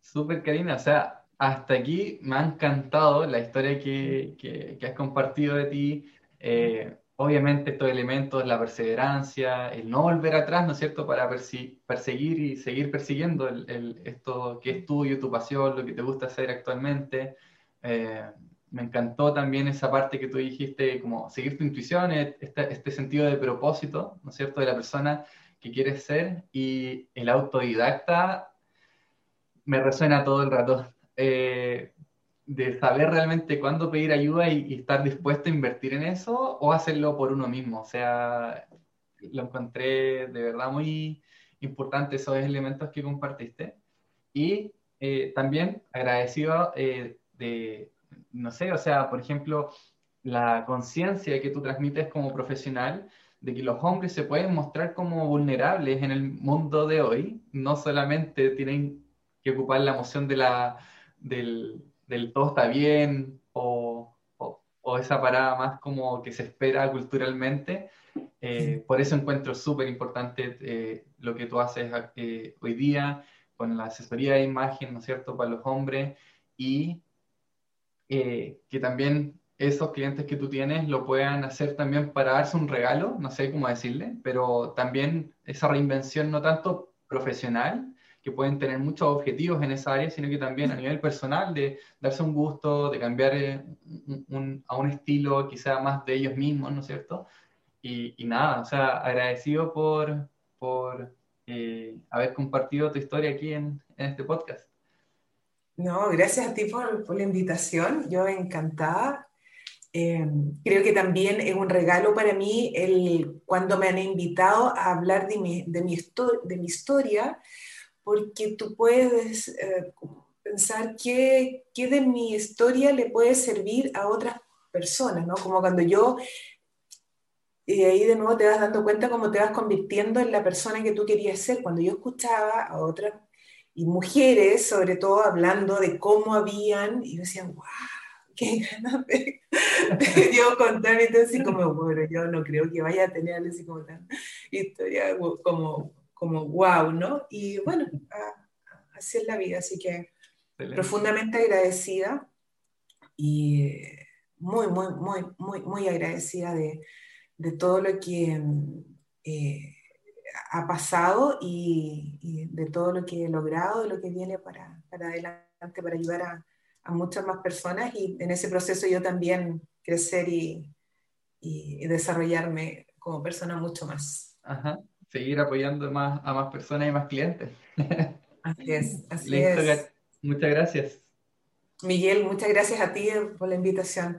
Súper, Karina. O sea, hasta aquí me ha encantado la historia que, que, has compartido de ti. Eh, obviamente estos elementos, la perseverancia, el no volver atrás, ¿no es cierto?, para perseguir y seguir persiguiendo el, esto que es tuyo, tu pasión, lo que te gusta hacer actualmente. Eh, me encantó también esa parte que tú dijiste, como seguir tu intuición, este, este sentido de propósito, ¿no es cierto?, de la persona que quieres ser y el autodidacta me resuena todo el rato. Eh, de saber realmente cuándo pedir ayuda y, estar dispuesto a invertir en eso o hacerlo por uno mismo. O sea, lo encontré de verdad muy importante esos elementos que compartiste. Y eh, también agradecido eh, de, no sé, o sea, por ejemplo, la conciencia que tú transmites como profesional de que los hombres se pueden mostrar como vulnerables en el mundo de hoy, no solamente tienen que ocupar la emoción de la, del, del todo está bien o, o esa parada más como que se espera culturalmente. Eh, por eso encuentro súper importante eh, lo que tú haces eh, hoy día con la asesoría de imagen, ¿no es cierto?, para los hombres y que también esos clientes que tú tienes lo puedan hacer también para darse un regalo, no sé cómo decirle, pero también esa reinvención no tanto profesional, que pueden tener muchos objetivos en esa área, sino que también a nivel personal, de darse un gusto, de cambiar eh, a un estilo quizá más de ellos mismos, ¿no es cierto? Y, nada, o sea, agradecido por, por eh, haber compartido tu historia aquí en, este podcast. No, gracias a ti por, por la invitación, yo encantada. Eh, creo que también es un regalo para mí el, cuando me han invitado a hablar de mi, de mi, de mi historia, porque tú puedes eh, pensar qué, qué, de mi historia le puede servir a otras personas, ¿no? Como cuando yo, y ahí de nuevo te vas dando cuenta cómo te vas convirtiendo en la persona que tú querías ser. Cuando yo escuchaba a otras, y mujeres sobre todo, hablando de cómo habían, y yo decía, wow, qué ganas de, yo contar, así como, bueno, yo no creo que vaya a tener así como tan historia como como wow, ¿no? Y bueno, así es la vida, así que profundamente agradecida y muy, muy, muy, muy, muy agradecida de, de todo lo que eh, ha pasado y, de todo lo que he logrado, de lo que viene para, para adelante, para ayudar a, a, muchas más personas y en ese proceso yo también crecer y, y desarrollarme como persona mucho más. Ajá seguir apoyando más, a más personas y más clientes. Así es, así es. Muchas gracias. Miguel, muchas gracias a ti por la invitación.